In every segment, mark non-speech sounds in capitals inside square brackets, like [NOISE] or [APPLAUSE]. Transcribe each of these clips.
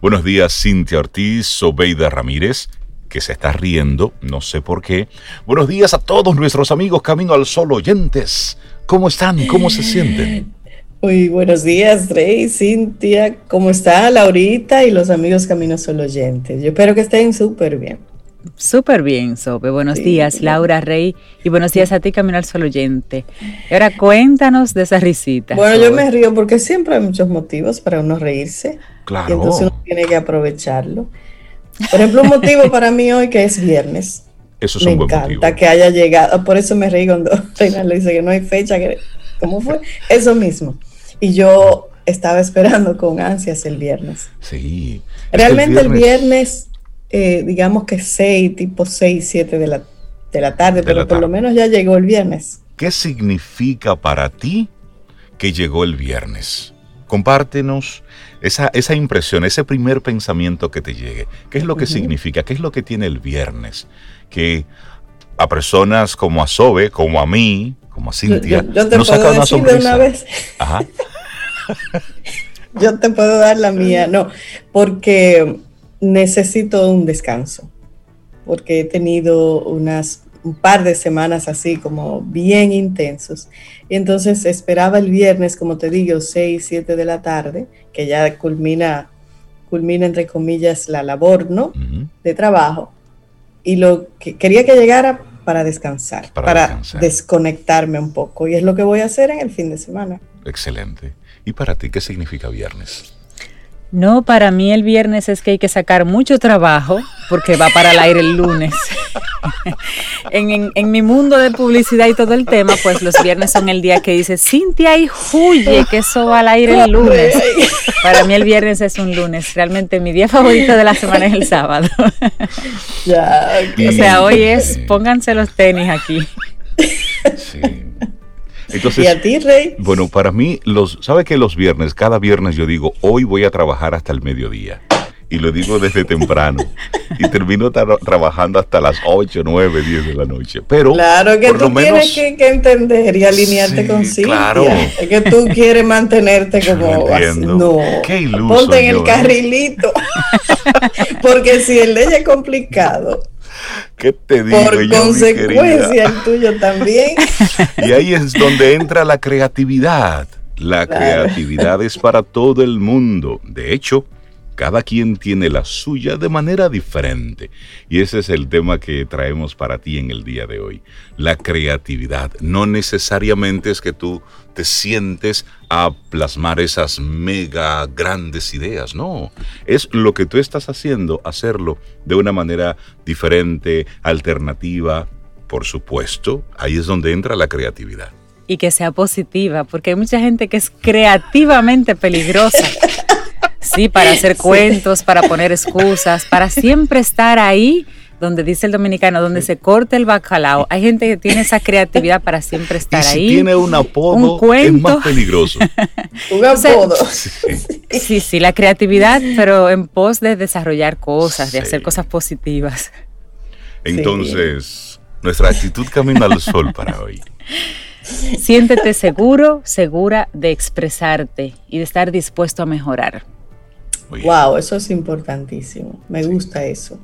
Buenos días, Cintia Ortiz, Sobeida Ramírez, que se está riendo, no sé por qué. Buenos días a todos nuestros amigos Camino al Sol oyentes. ¿Cómo están? ¿Cómo se sienten? Muy buenos días, Rey, Cintia. ¿Cómo está Laurita y los amigos Camino Sol oyentes? Yo espero que estén súper bien. Súper bien, Sobe. Buenos días, Laura Rey. Y buenos días a ti, Camino al Sol oyente. ahora cuéntanos de esa risita. Bueno, yo me río porque siempre hay muchos motivos para uno reírse. Claro. Y entonces uno tiene que aprovecharlo. Por ejemplo, un motivo para mí hoy que es viernes. Eso es me un buen encanta que haya llegado. Por eso me reí cuando [LAUGHS] Reina le dice que no hay fecha. Que, ¿Cómo fue? Eso mismo. Y yo estaba esperando con ansias el viernes. Sí. Realmente el viernes eh, digamos que 6, tipo 6, 7 de la, de la tarde, pero por lo menos ya llegó el viernes. ¿Qué significa para ti que llegó el viernes? Compártenos esa, esa impresión, ese primer pensamiento que te llegue. ¿Qué es lo que significa? ¿Qué es lo que tiene el viernes? Que a personas como a Sobe, como a mí, como a Cintia, yo, te nos puedo decir de una vez. Ajá. [LAUGHS] yo te puedo dar la mía, no, porque necesito un descanso, porque he tenido unas un par de semanas así como bien intensos. Y entonces esperaba el viernes, como te digo, 6, 7 de la tarde, que ya culmina, culmina entre comillas la labor, ¿no? De trabajo. Y lo que quería que llegara para descansar, para, desconectarme un poco. Y es lo que voy a hacer en el fin de semana. Excelente. ¿Y para ti qué significa viernes? No, para mí el viernes es que hay que sacar mucho trabajo porque va para el aire el lunes. [LAUGHS] en, mi mundo de publicidad y todo el tema, pues los viernes son el día que dice Cintia y huye, que eso va al aire el lunes. [LAUGHS] Para mí el viernes es un lunes. Realmente mi día favorito de la semana es el sábado. [LAUGHS] O sea, hoy es pónganse los tenis aquí. Sí. Entonces, ¿Y a ti, Rey? Bueno, para mí, los, ¿sabe que los viernes, cada viernes yo digo, hoy voy a trabajar hasta el mediodía? Y lo digo desde temprano. y termino trabajando hasta las 8, 9, 10 de la noche. Pero claro que tú tienes que, entender y alinearte con sí. Claro. Es que tú quieres mantenerte como no, Qué iluso Ponte en el carrilito. [LAUGHS] Porque si el ley es complicado, ¿Qué te digo Por consecuencia, el tuyo también. [LAUGHS] Y ahí es donde entra la creatividad. La creatividad es para todo el mundo. De hecho, cada quien tiene la suya de manera diferente. Y ese es el tema que traemos para ti en el día de hoy. La creatividad. No necesariamente es que tú te sientes a plasmar esas mega grandes ideas. No, es lo que tú estás haciendo, hacerlo de una manera diferente, alternativa. Por supuesto, ahí es donde entra la creatividad y que sea positiva, porque hay mucha gente que es creativamente peligrosa. [LAUGHS] Sí, para hacer [LAUGHS] cuentos, para poner excusas, para siempre estar ahí donde dice el dominicano, donde se corta el bacalao. Hay gente que tiene esa creatividad para siempre estar y si ahí. tiene un apodo, es más peligroso. [LAUGHS] un apodo. sí. sí, la creatividad, pero en pos de desarrollar cosas, de hacer cosas positivas. Entonces, nuestra actitud camina al sol para hoy. Siéntete seguro, segura de expresarte y de estar dispuesto a mejorar. Wow, eso es importantísimo. Me gusta eso.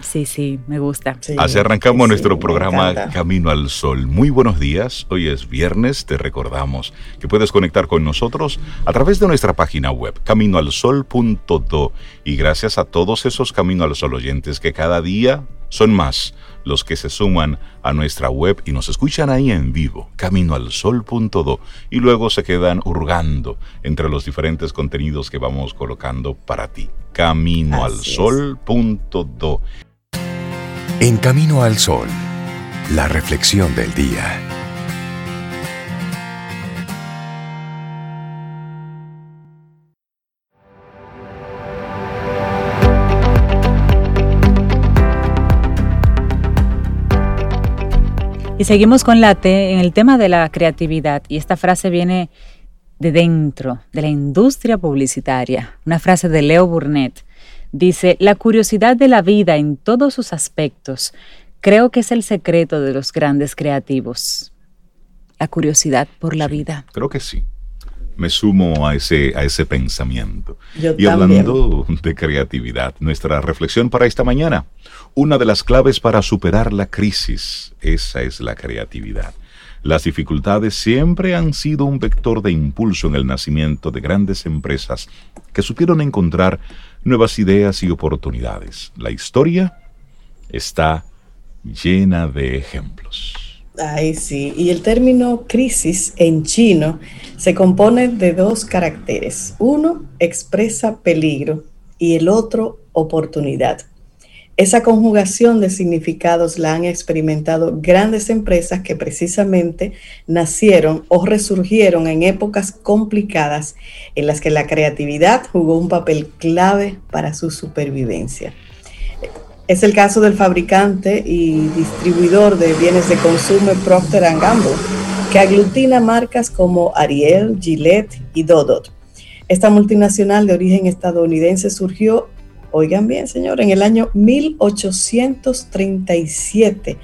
Sí, sí, me gusta. Así arrancamos nuestro programa Camino al Sol. Muy buenos días, hoy es viernes, te recordamos que puedes conectar con nosotros a través de nuestra página web, caminoalsol.do. Y gracias a todos esos Camino al Sol oyentes que cada día son más los que se suman a nuestra web y nos escuchan ahí en vivo, caminoalsol.do, y luego se quedan hurgando entre los diferentes contenidos que vamos colocando para ti. Caminoalsol.do. En Camino al Sol, la reflexión del día. Y seguimos con la T en el tema de la creatividad. Y esta frase viene de dentro, de la industria publicitaria. Una frase de Leo Burnett. Dice, la curiosidad de la vida en todos sus aspectos creo que es el secreto de los grandes creativos. La curiosidad por la vida. Creo que sí me sumo a ese, a ese pensamiento. y hablando de creatividad, nuestra reflexión para esta mañana, una de las claves para superar la crisis, esa es la creatividad. Las dificultades siempre han sido un vector de impulso en el nacimiento de grandes empresas que supieron encontrar nuevas ideas y oportunidades. La historia está llena de ejemplos. Ay, sí. Y el término crisis en chino se compone de dos caracteres. Uno expresa peligro y el otro oportunidad. Esa conjugación de significados la han experimentado grandes empresas que precisamente nacieron o resurgieron en épocas complicadas en las que la creatividad jugó un papel clave para su supervivencia. Es el caso del fabricante y distribuidor de bienes de consumo Procter Gamble, que aglutina marcas como Ariel, Gillette y Dodot. Esta multinacional de origen estadounidense surgió, oigan bien señor, en el año 1837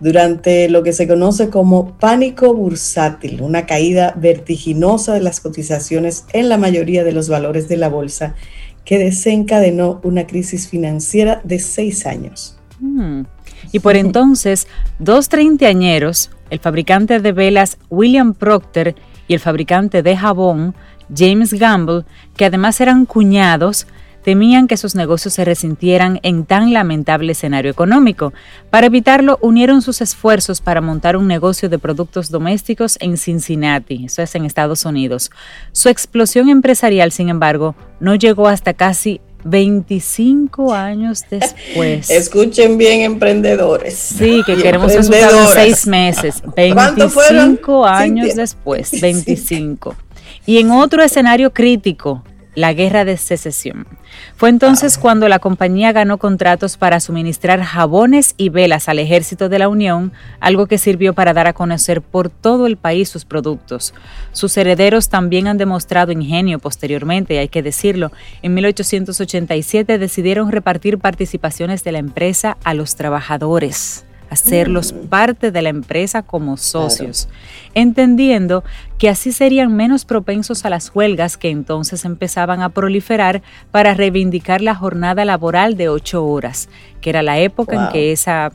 durante lo que se conoce como pánico bursátil, una caída vertiginosa de las cotizaciones en la mayoría de los valores de la bolsa que desencadenó una crisis financiera de seis años. Mm. Y por entonces, dos treintañeros, el fabricante de velas William Procter y el fabricante de jabón James Gamble, que además eran cuñados, temían que sus negocios se resintieran en tan lamentable escenario económico. Para evitarlo, unieron sus esfuerzos para montar un negocio de productos domésticos en Cincinnati, eso es en Estados Unidos. Su explosión empresarial, sin embargo, no llegó hasta casi 25 años después. [LAUGHS] Escuchen bien, emprendedores. Sí, que queremos resultados en seis meses. [LAUGHS] 25 años después, [LAUGHS] 25. Y en otro escenario crítico, la guerra de secesión. Fue entonces cuando la compañía ganó contratos para suministrar jabones y velas al ejército de la Unión, algo que sirvió para dar a conocer por todo el país sus productos. Sus herederos también han demostrado ingenio posteriormente, hay que decirlo. En 1887 decidieron repartir participaciones de la empresa a los trabajadores hacerlos mm. parte de la empresa como socios, entendiendo que así serían menos propensos a las huelgas que entonces empezaban a proliferar para reivindicar la jornada laboral de ocho horas, que era la época en que esa,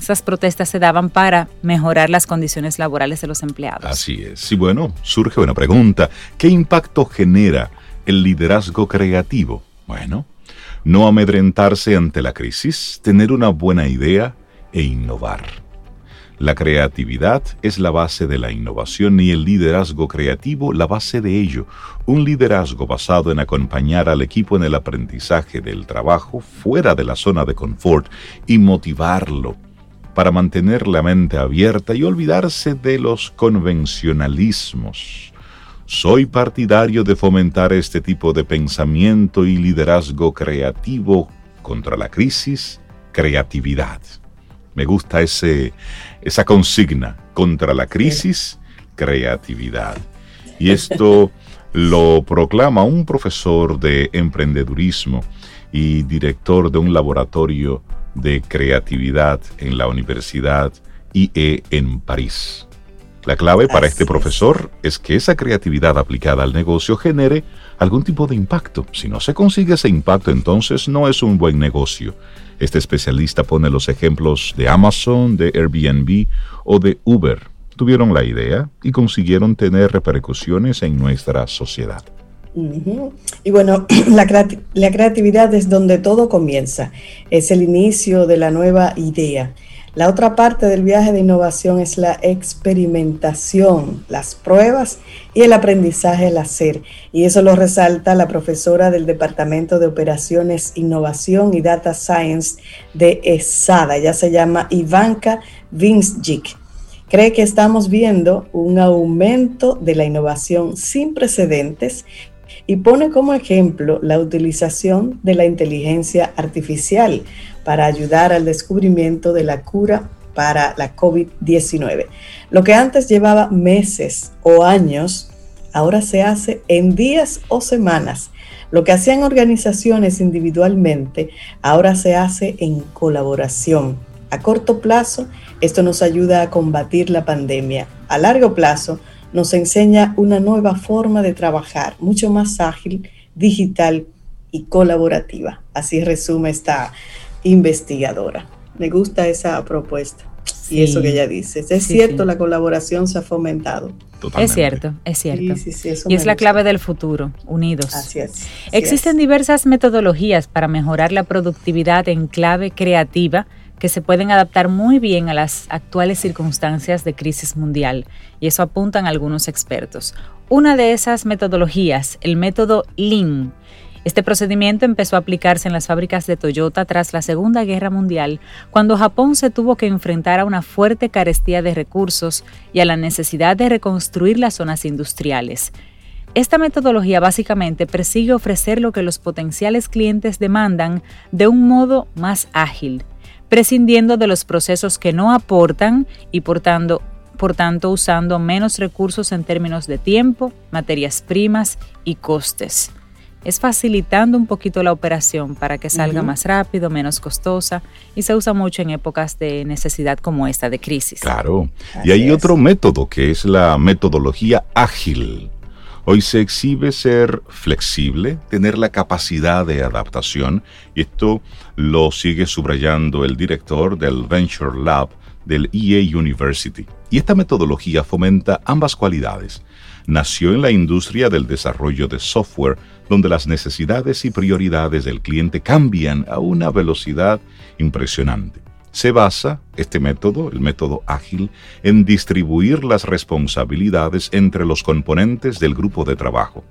esas protestas se daban para mejorar las condiciones laborales de los empleados. Así es. Y bueno, surge una pregunta. ¿Qué impacto genera el liderazgo creativo? Bueno, no amedrentarse ante la crisis, tener una buena idea, e innovar. La creatividad es la base de la innovación y el liderazgo creativo la base de ello. Un liderazgo basado en acompañar al equipo en el aprendizaje del trabajo fuera de la zona de confort y motivarlo para mantener la mente abierta y olvidarse de los convencionalismos. Soy partidario de fomentar este tipo de pensamiento y liderazgo creativo contra la crisis, creatividad. Me gusta ese, esa consigna contra la crisis, creatividad. Y esto [LAUGHS] lo proclama un profesor de emprendedurismo y director de un laboratorio de creatividad en la Universidad IE en París. La clave para este profesor es que esa creatividad aplicada al negocio genere algún tipo de impacto. Si no se consigue ese impacto, entonces no es un buen negocio. Este especialista pone los ejemplos de Amazon, de Airbnb o de Uber. Tuvieron la idea y consiguieron tener repercusiones en nuestra sociedad. Y bueno, [CLEARS THROAT] la, la creatividad es donde todo comienza. Es el inicio de la nueva idea. La otra parte del viaje de innovación es la experimentación, las pruebas y el aprendizaje al hacer. Y eso lo resalta la profesora del Departamento de Operaciones, Innovación y Data Science de ESADA. Ella se llama Ivanka Vinsjik. Cree que estamos viendo un aumento de la innovación sin precedentes y pone como ejemplo la utilización de la inteligencia artificial para ayudar al descubrimiento de la cura para la COVID-19. Lo que antes llevaba meses o años, ahora se hace en días o semanas. Lo que hacían organizaciones individualmente, ahora se hace en colaboración. A corto plazo, esto nos ayuda a combatir la pandemia. A largo plazo, nos enseña una nueva forma de trabajar, mucho más ágil, digital y colaborativa. Así resume esta investigadora. Me gusta esa propuesta y eso que ella dice. Es cierto, la colaboración se ha fomentado. Es cierto, es cierto. y es la clave del futuro, unidos. Así es. Existen diversas metodologías para mejorar la productividad en clave creativa que se pueden adaptar muy bien a las actuales circunstancias de crisis mundial, y eso apuntan algunos expertos. Una de esas metodologías, el método Lean, este procedimiento empezó a aplicarse en las fábricas de Toyota tras la Segunda Guerra Mundial, cuando Japón se tuvo que enfrentar a una fuerte carestía de recursos y a la necesidad de reconstruir las zonas industriales. Esta metodología básicamente persigue ofrecer lo que los potenciales clientes demandan de un modo más ágil, prescindiendo de los procesos que no aportan y por tanto, por tanto usando menos recursos en términos de tiempo, materias primas y costes es facilitando un poquito la operación para que salga más rápido, menos costosa y se usa mucho en épocas de necesidad como esta de crisis. Claro. y hay otro método que es la metodología ágil. Hoy se exhibe ser flexible, tener la capacidad de adaptación y esto lo sigue subrayando el director del Venture Lab del EA University. Y esta metodología fomenta ambas cualidades. Nació en la industria del desarrollo de software donde las necesidades y prioridades del cliente cambian a una velocidad impresionante. Se basa este método, el método ágil, en distribuir las responsabilidades entre los componentes del grupo de trabajo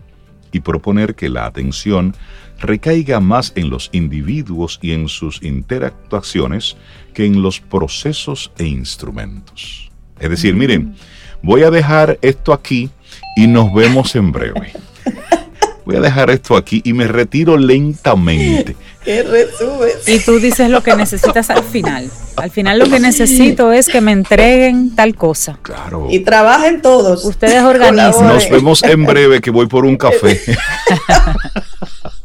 y proponer que la atención recaiga más en los individuos y en sus interactuaciones que en los procesos e instrumentos. Es decir, miren, voy a dejar esto aquí y nos vemos en breve voy a dejar esto aquí y me retiro lentamente. [LAUGHS] ¿Qué resumes? Y tú dices lo que necesitas al final. Al final lo que necesito es que me entreguen tal cosa. Claro. Y trabajen todos. Ustedes organizan. Nos vemos en breve que voy por un café. [LAUGHS]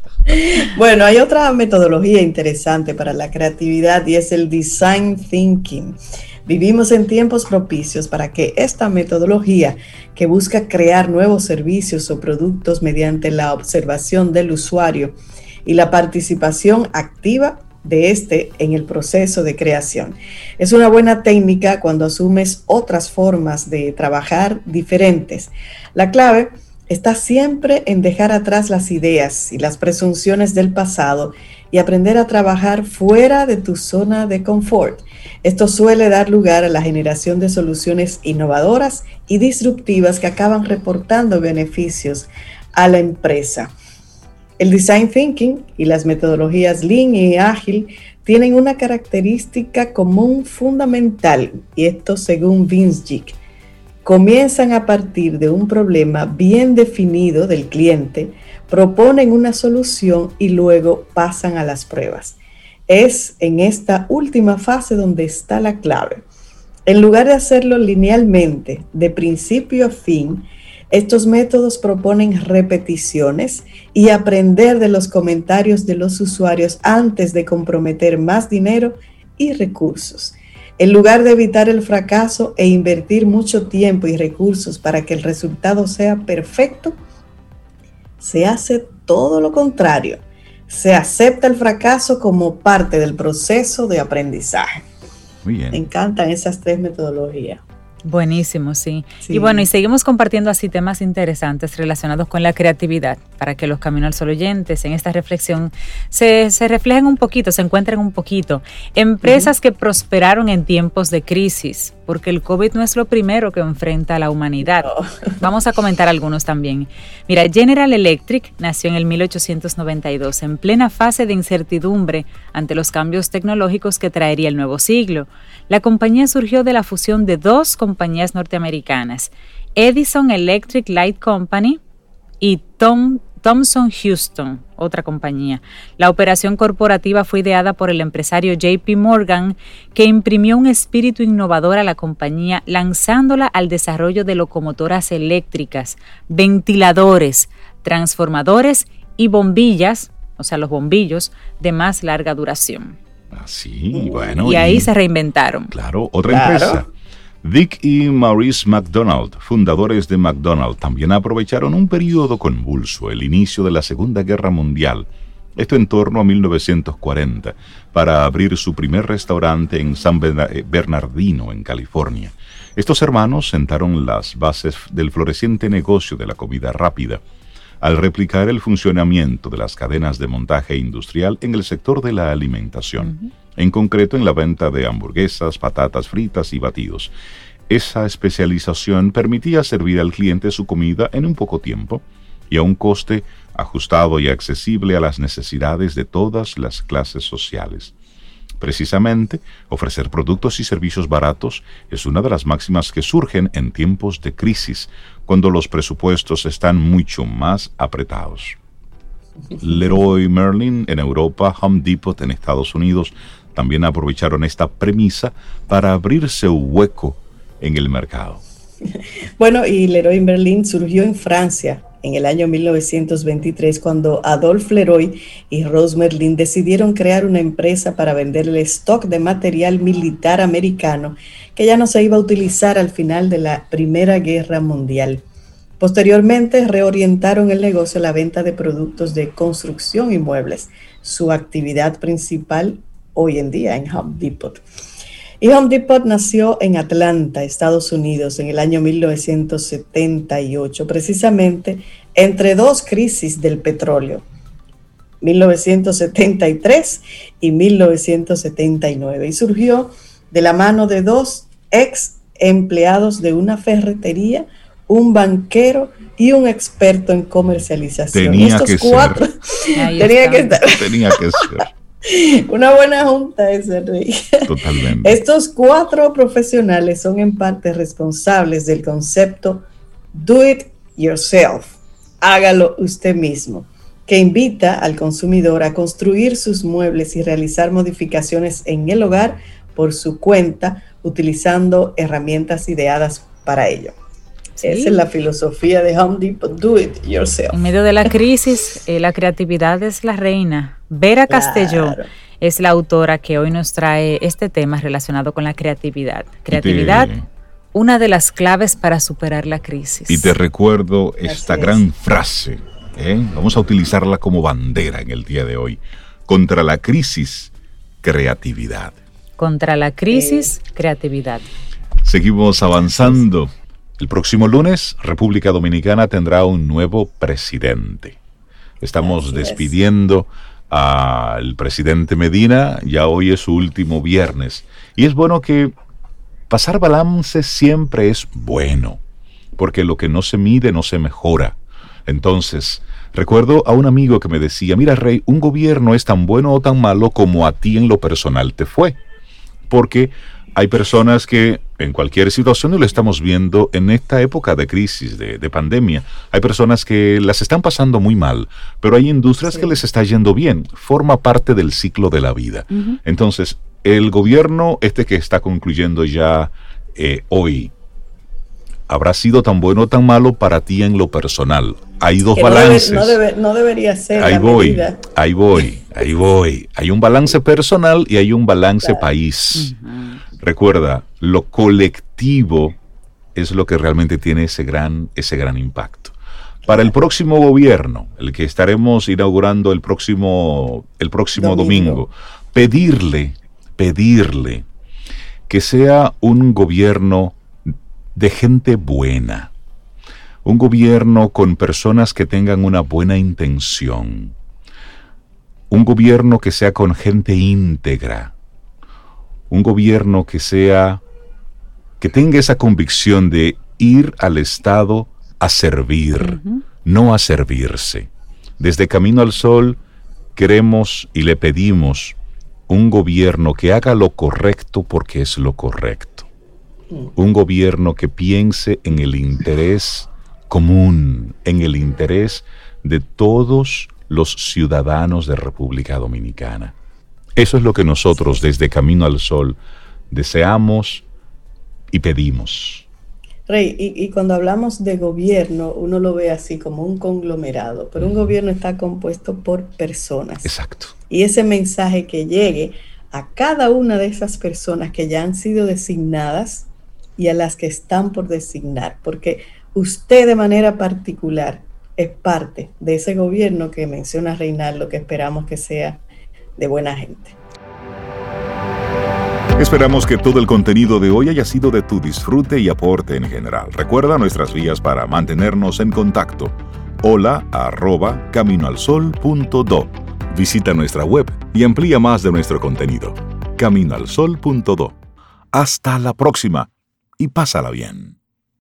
bueno, hay otra metodología interesante para la creatividad y es el design thinking. Vivimos en tiempos propicios para que esta metodología que busca crear nuevos servicios o productos mediante la observación del usuario y la participación activa de este en el proceso de creación. Es una buena técnica cuando asumes otras formas de trabajar diferentes. La clave está siempre en dejar atrás las ideas y las presunciones del pasado y aprender a trabajar fuera de tu zona de confort. Esto suele dar lugar a la generación de soluciones innovadoras y disruptivas que acaban reportando beneficios a la empresa. El design thinking y las metodologías lean y ágil tienen una característica común fundamental, y esto según Vince. Comienzan a partir de un problema bien definido del cliente, proponen una solución y luego pasan a las pruebas. Es en esta última fase donde está la clave. En lugar de hacerlo linealmente, de principio a fin, estos métodos proponen repeticiones y aprender de los comentarios de los usuarios antes de comprometer más dinero y recursos. En lugar de evitar el fracaso e invertir mucho tiempo y recursos para que el resultado sea perfecto, se hace todo lo contrario. Se acepta el fracaso como parte del proceso de aprendizaje. Muy bien. Me encantan esas tres metodologías. Buenísimo, sí. Y bueno, y seguimos compartiendo así temas interesantes relacionados con la creatividad para que los Camino al Sol oyentes en esta reflexión se, reflejen un poquito, se encuentren un poquito. Empresas que prosperaron en tiempos de crisis, porque el COVID no es lo primero que enfrenta a la humanidad. [LAUGHS] Vamos a comentar algunos también. Mira, General Electric nació en el 1892, en plena fase de incertidumbre ante los cambios tecnológicos que traería el nuevo siglo. La compañía surgió de la fusión de dos compañías norteamericanas, Edison Electric Light Company y Tom Thomson Houston, otra compañía. La operación corporativa fue ideada por el empresario JP Morgan, que imprimió un espíritu innovador a la compañía lanzándola al desarrollo de locomotoras eléctricas, ventiladores, transformadores y bombillas, o sea, los bombillos de más larga duración. Así, bueno. Y ahí se reinventaron. Claro, otra empresa. Dick y Maurice McDonald, fundadores de McDonald's, también aprovecharon un periodo convulso, el inicio de la Segunda Guerra Mundial, esto en torno a 1940, para abrir su primer restaurante en San eh, Bernardino, en California. Estos hermanos sentaron las bases del floreciente negocio de la comida rápida, al replicar el funcionamiento de las cadenas de montaje industrial en el sector de la alimentación en concreto en la venta de hamburguesas, patatas fritas y batidos. Esa especialización permitía servir al cliente su comida en un poco tiempo y a un coste ajustado y accesible a las necesidades de todas las clases sociales. Precisamente, ofrecer productos y servicios baratos es una de las máximas que surgen en tiempos de crisis, cuando los presupuestos están mucho más apretados. [LAUGHS] Leroy Merlin en Europa, Home Depot en Estados Unidos también aprovecharon esta premisa para abrirse un hueco en el mercado. [LAUGHS] Bueno, y Leroy Merlin surgió en Francia en el año 1923 cuando Adolphe Leroy y Rose Merlin decidieron crear una empresa para vender el stock de material militar americano que ya no se iba a utilizar al final de la Primera Guerra Mundial. Posteriormente reorientaron el negocio a la venta de productos de construcción y muebles. Su actividad principal hoy en día en Home Depot. Y Home Depot nació en Atlanta, Estados Unidos, en el año 1978, precisamente entre dos crisis del petróleo, 1973 y 1979, y surgió de la mano de dos ex empleados de una ferretería, un banquero y un experto en comercialización. Tenía que cuatro, [LAUGHS] Tenía que, tenía que ser. Una buena junta ese rey. Totalmente. Estos cuatro profesionales son en parte responsables del concepto Do It Yourself, hágalo usted mismo, que invita al consumidor a construir sus muebles y realizar modificaciones en el hogar por su cuenta utilizando herramientas ideadas para ello. Esa es la filosofía de Home Depot, do it yourself. En medio de la crisis, eh, la creatividad es la reina. Vera Castelló es la autora que hoy nos trae este tema relacionado con la creatividad. Creatividad, una de las claves para superar la crisis. Y te recuerdo esta gran frase, ¿eh? vamos a utilizarla como bandera en el día de hoy. Contra la crisis, creatividad. Contra la crisis, creatividad. Seguimos avanzando. El próximo lunes, República Dominicana tendrá un nuevo presidente. Estamos despidiendo al presidente Medina, ya hoy es su último viernes. Y es bueno que pasar balance siempre es bueno, porque lo que no se mide no se mejora. Entonces, recuerdo a un amigo que me decía, mira Rey, un gobierno es tan bueno o tan malo como a ti en lo personal te fue. Porque hay personas que en cualquier situación, y lo estamos viendo en esta época de crisis, de, pandemia, hay personas que las están pasando muy mal, pero hay industrias que les está yendo bien, forma parte del ciclo de la vida. Entonces, el gobierno, este que está concluyendo ya eh, hoy, habrá sido tan bueno o tan malo para ti en lo personal. Hay dos balances. no, debería ser. Ahí voy, ahí voy, ahí voy. Hay un balance personal y hay un balance país. Recuerda, lo colectivo es lo que realmente tiene ese gran, ese gran impacto. Para el próximo gobierno, el que estaremos inaugurando el próximo, el próximo domingo, pedirle, pedirle que sea un gobierno de gente buena, un gobierno con personas que tengan una buena intención, un gobierno que sea con gente íntegra, un gobierno que sea, que tenga esa convicción de ir al Estado a servir, no a servirse. Desde Camino al Sol queremos y le pedimos un gobierno que haga lo correcto porque es lo correcto. Un gobierno que piense en el interés común, en el interés de todos los ciudadanos de República Dominicana. Eso es lo que nosotros desde Camino al Sol deseamos y pedimos. Rey, y, cuando hablamos de gobierno, uno lo ve así como un conglomerado, pero un gobierno está compuesto por personas. Exacto. Y ese mensaje que llegue a cada una de esas personas que ya han sido designadas y a las que están por designar, porque usted de manera particular es parte de ese gobierno que menciona Reinaldo, que esperamos que sea de buena gente. Esperamos que todo el contenido de hoy haya sido de tu disfrute y aporte en general. Recuerda nuestras vías para mantenernos en contacto. Hola arroba caminoalsol.do. Visita nuestra web y amplía más de nuestro contenido. Caminoalsol.do. Hasta la próxima y pásala bien.